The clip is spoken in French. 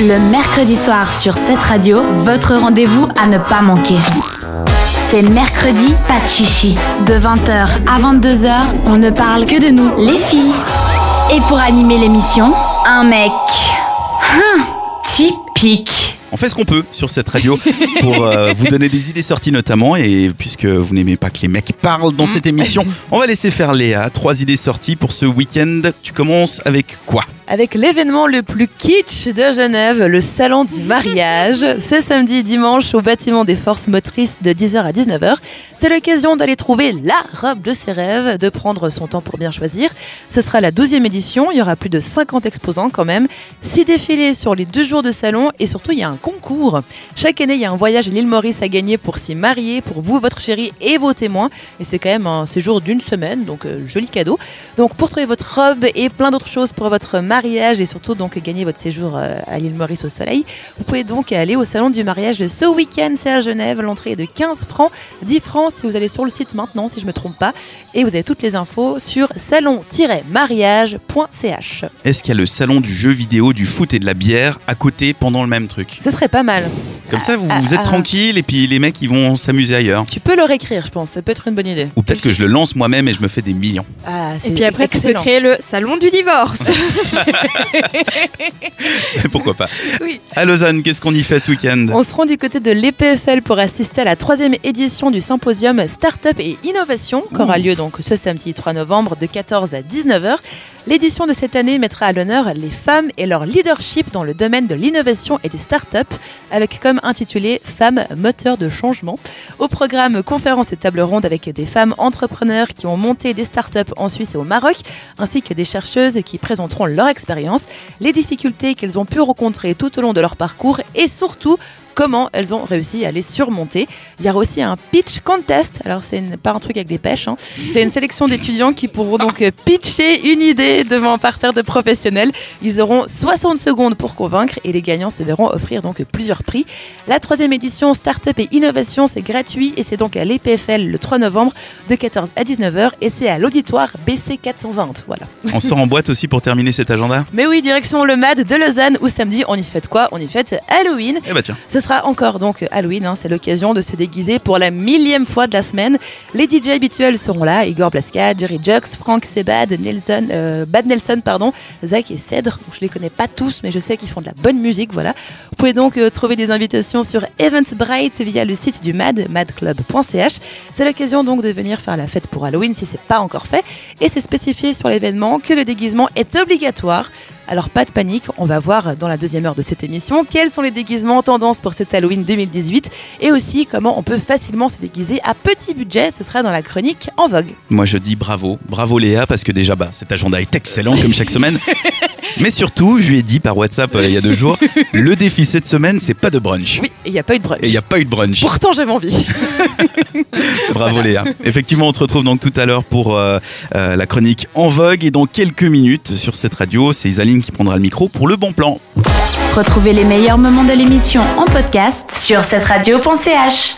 Le mercredi soir sur cette radio, votre rendez-vous à ne pas manquer. C'est mercredi, pas de chichi. De 20h à 22h, on ne parle que de nous, les filles. Et pour animer l'émission, un mec. Hum, typique. On fait ce qu'on peut sur cette radio pour euh, vous donner des idées sorties notamment. Et puisque vous n'aimez pas que les mecs parlent dans cette émission, on va laisser faire Léa. Trois idées sorties pour ce week-end. Tu commences avec quoi? Avec l'événement le plus kitsch de Genève, le salon du mariage. C'est samedi et dimanche au bâtiment des forces motrices de 10h à 19h. C'est l'occasion d'aller trouver la robe de ses rêves, de prendre son temps pour bien choisir. Ce sera la 12e édition, il y aura plus de 50 exposants quand même, 6 défilés sur les deux jours de salon et surtout il y a un concours. Chaque année il y a un voyage à l'île Maurice à gagner pour s'y marier, pour vous, votre chérie et vos témoins. Et c'est quand même un séjour d'une semaine, donc euh, joli cadeau. Donc pour trouver votre robe et plein d'autres choses pour votre mariage, mariage et surtout donc gagner votre séjour euh, à l'île Maurice au soleil, vous pouvez donc aller au salon du mariage ce week-end, c'est à Genève. L'entrée est de 15 francs, 10 francs si vous allez sur le site maintenant, si je ne me trompe pas. Et vous avez toutes les infos sur salon-mariage.ch. Est-ce qu'il y a le salon du jeu vidéo, du foot et de la bière à côté pendant le même truc? Ce serait pas mal. Comme ça, vous, vous êtes tranquille et puis les mecs ils vont s'amuser ailleurs. Tu peux leur écrire, je pense. Ça peut être une bonne idée. Ou peut-être que je le lance moi-même et je me fais des millions. Ah, et puis après, tu peux créer le salon du divorce. Pourquoi pas oui. À Lausanne, qu'est-ce qu'on y fait ce week-end? On se rend du côté de l'EPFL pour assister à la troisième édition du symposium Startup et Innovation, qui aura lieu donc ce samedi 3 novembre de 14 à 19h. L'édition de cette année mettra à l'honneur les femmes et leur leadership dans le domaine de l'innovation et des startups, avec comme intitulé Femmes moteurs de changement. Au programme conférences et tables rondes avec des femmes entrepreneurs qui ont monté des startups en Suisse et au Maroc, ainsi que des chercheuses qui présenteront leur expérience, les difficultés qu'elles ont pu rencontrer tout au long de leur parcours et surtout comment elles ont réussi à les surmonter. Il y aura aussi un pitch contest. Alors, c'est pas un truc avec des pêches. Hein. C'est une sélection d'étudiants qui pourront donc pitcher une idée devant un parterre de professionnels. Ils auront 60 secondes pour convaincre et les gagnants se verront offrir donc plusieurs prix. La troisième édition Startup et Innovation, c'est gratuit et c'est donc à l'EPFL le 3 novembre de 14 à 19h et c'est à l'auditoire BC 420. Voilà. On sort en boîte aussi pour terminer cet agenda? Mais oui, direction le MAD de Lausanne où samedi on y fête quoi? On y fête Halloween. Eh bah tiens encore donc Halloween, hein, c'est l'occasion de se déguiser pour la millième fois de la semaine. Les DJ habituels seront là, Igor Blaska, Jerry Jux, Frank Sebad, Nelson, euh, Bad Nelson, pardon, Zach et Cèdre. Je les connais pas tous, mais je sais qu'ils font de la bonne musique, voilà. Vous pouvez donc euh, trouver des invitations sur Eventbrite via le site du MAD, madclub.ch. C'est l'occasion donc de venir faire la fête pour Halloween si c'est pas encore fait. Et c'est spécifié sur l'événement que le déguisement est obligatoire. Alors pas de panique, on va voir dans la deuxième heure de cette émission quels sont les déguisements en tendance pour cet Halloween 2018 et aussi comment on peut facilement se déguiser à petit budget. Ce sera dans la chronique en vogue. Moi je dis bravo, bravo Léa parce que déjà bah, cet agenda est excellent comme chaque semaine. Mais surtout, je lui ai dit par WhatsApp euh, il y a deux jours, le défi cette semaine, c'est pas de brunch. Oui, il n'y a pas eu de brunch. Et il n'y a pas eu de brunch. Pourtant, j'avais envie. Bravo Léa. Effectivement, on te retrouve donc tout à l'heure pour euh, euh, la chronique en vogue et dans quelques minutes sur cette radio, c'est Isaline qui prendra le micro pour le bon plan. Retrouvez les meilleurs moments de l'émission en podcast sur cette radio.ch.